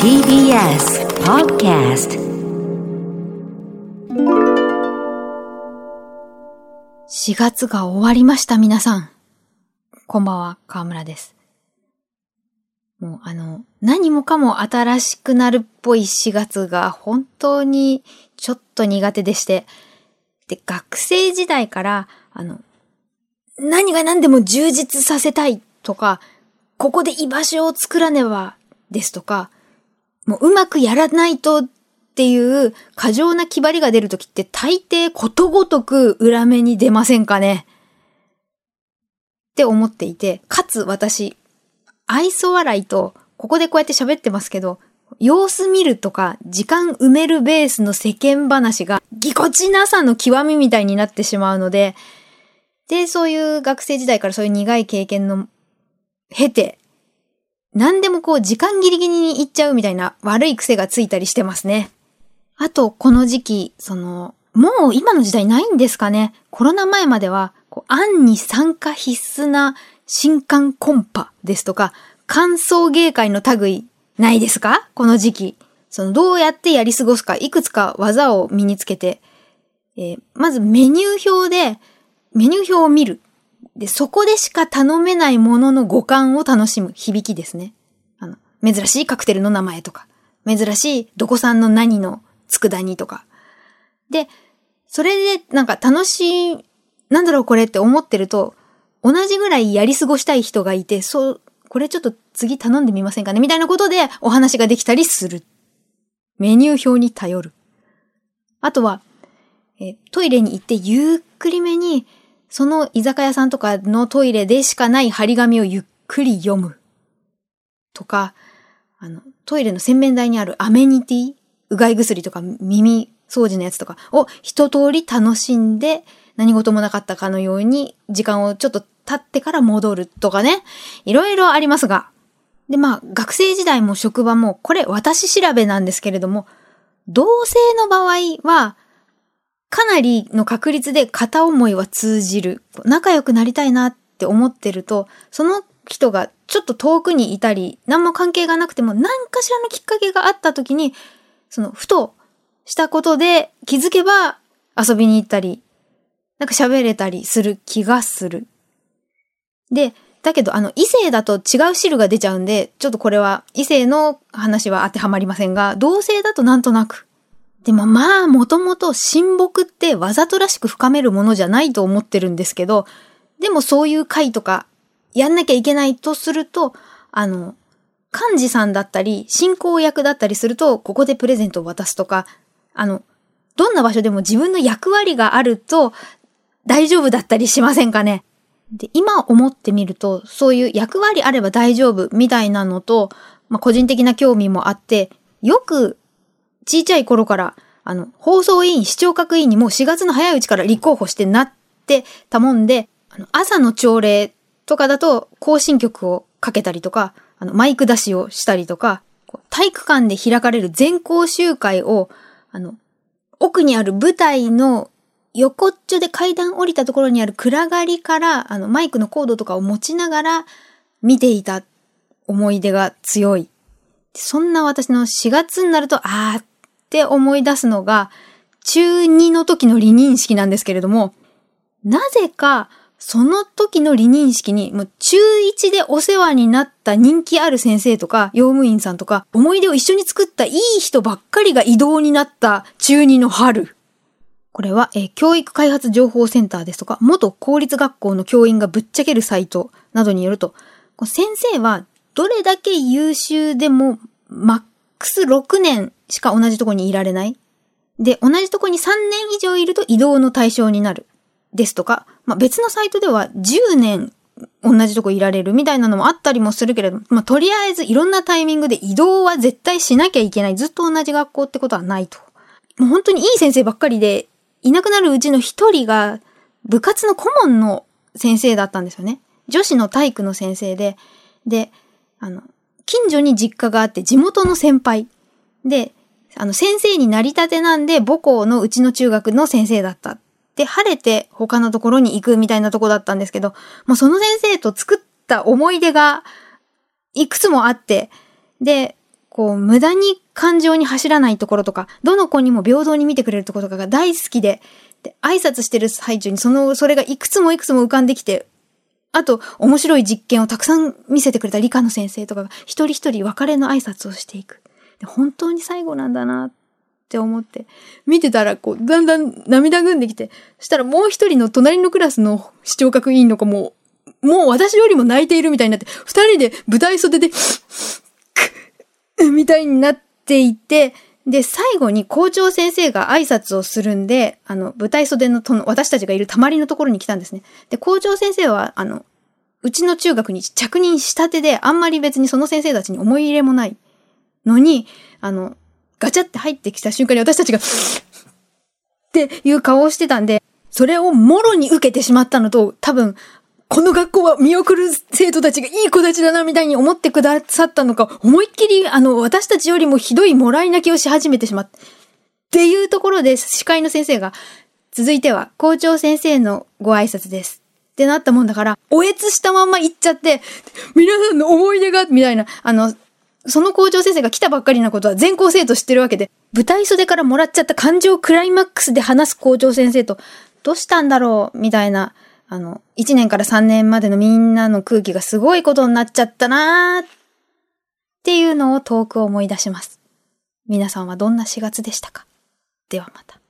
TBS Podcast 4月が終わりました、皆さん。こんばんは、河村です。もうあの、何もかも新しくなるっぽい4月が本当にちょっと苦手でして、で、学生時代から、あの、何が何でも充実させたいとか、ここで居場所を作らねばですとか、もううまくやらないとっていう過剰な気張りが出るときって大抵ことごとく裏目に出ませんかね。って思っていて、かつ私、愛想笑いと、ここでこうやって喋ってますけど、様子見るとか、時間埋めるベースの世間話が、ぎこちなさの極みみたいになってしまうので、で、そういう学生時代からそういう苦い経験の、経て、何でもこう時間ギリギリに行っちゃうみたいな悪い癖がついたりしてますね。あと、この時期、その、もう今の時代ないんですかね。コロナ前までは、こう、案に参加必須な新刊コンパですとか、感想芸会の類ないですか？この時期。その、どうやってやり過ごすか、いくつか技を身につけて、えーまずメニュー表で、メニュー表を見る。で、そこでしか頼めないものの五感を楽しむ響きですね。あの、珍しいカクテルの名前とか、珍しいどこさんの何の佃煮とか。で、それでなんか楽しい、なんだろうこれって思ってると、同じぐらいやり過ごしたい人がいて、そう、これちょっと次頼んでみませんかねみたいなことでお話ができたりする。メニュー表に頼る。あとは、えトイレに行ってゆっくりめに、その居酒屋さんとかのトイレでしかない張り紙をゆっくり読む。とか、あの、トイレの洗面台にあるアメニティ、うがい薬とか耳掃除のやつとかを一通り楽しんで何事もなかったかのように時間をちょっと経ってから戻るとかね。いろいろありますが。で、まあ、学生時代も職場も、これ私調べなんですけれども、同性の場合は、かなりの確率で片思いは通じる。仲良くなりたいなって思ってると、その人がちょっと遠くにいたり、何も関係がなくても何かしらのきっかけがあった時に、その、ふとしたことで気づけば遊びに行ったり、なんか喋れたりする気がする。で、だけど、あの、異性だと違う汁が出ちゃうんで、ちょっとこれは異性の話は当てはまりませんが、同性だとなんとなく。でもまあ、もともと親睦ってわざとらしく深めるものじゃないと思ってるんですけど、でもそういう会とかやんなきゃいけないとすると、あの、幹事さんだったり、進行役だったりすると、ここでプレゼントを渡すとか、あの、どんな場所でも自分の役割があると大丈夫だったりしませんかね？で、今思ってみると、そういう役割あれば大丈夫みたいなのと、まあ、個人的な興味もあって、よく、ちいちゃい頃から、あの、放送委員、視聴覚委員にもう4月の早いうちから立候補してなってたもんで、あの、朝の朝礼とかだと、行進曲をかけたりとか、あの、マイク出しをしたりとか、体育館で開かれる全校集会を、あの、奥にある舞台の横っちょで階段降りたところにある暗がりから、あの、マイクのコードとかを持ちながら見ていた思い出が強い。そんな私の4月になると、あーって思い出すのが、中2の時の離任式なんですけれども、なぜか、その時の離任式に、もう中1でお世話になった人気ある先生とか、用務員さんとか、思い出を一緒に作ったいい人ばっかりが異動になった中2の春。これは、えー教育開発情報センターですとか、元公立学校の教員がぶっちゃけるサイトなどによると、先生はどれだけ優秀でも、マックス6年しか同じとこにいられない。で、同じとこに3年以上いると移動の対象になる。ですとか、まあ、別のサイトでは10年同じとこいられるみたいなのもあったりもするけれども、まあ、とりあえずいろんなタイミングで移動は絶対しなきゃいけない。ずっと同じ学校ってことはないと。もう本当にいい先生ばっかりで、いなくなるうちの一人が部活の顧問の先生だったんですよね。女子の体育の先生で、で、あの、近所に実家があって地元の先輩。で、あの、先生になりたてなんで母校のうちの中学の先生だった。で、晴れて他のところに行くみたいなとこだったんですけど、もうその先生と作った思い出がいくつもあって、で、こう、無駄に感情に走らないところとか、どの子にも平等に見てくれるところとかが大好きで、で、挨拶してる最中にその、それがいくつもいくつも浮かんできて、あと、面白い実験をたくさん見せてくれた理科の先生とかが、一人一人別れの挨拶をしていく。で本当に最後なんだなって思って、見てたら、こう、だんだん涙ぐんできて、そしたらもう一人の隣のクラスの視聴覚委員の子も、もう私よりも泣いているみたいになって、二人で舞台袖で、みたいになっていて、で、最後に校長先生が挨拶をするんで、あの、舞台袖のとの、私たちがいるたまりのところに来たんですね。で、校長先生は、あの、うちの中学に着任したてで、あんまり別にその先生たちに思い入れもないのに、あの、ガチャって入ってきた瞬間に私たちが っていう顔をしてたんで、それをもろに受けてしまったのと、多分、この学校は見送る生徒たちがいい子たちだな、みたいに思ってくださったのか、思いっきり、あの、私たちよりもひどいもらい泣きをし始めてしまった。っていうところで、司会の先生が、続いては、校長先生のご挨拶です。ってなったもんだから、おえつしたまんま行っちゃって、皆さんの思い出が、みたいな、あの、その校長先生が来たばっかりなことは全校生徒知ってるわけで、舞台袖からもらっちゃった感情クライマックスで話す校長先生と、どうしたんだろうみたいなあの、1年から3年までのみんなの空気がすごいことになっちゃったなーっていうのを遠く思い出します。皆さんはどんな4月でしたか？ではまた。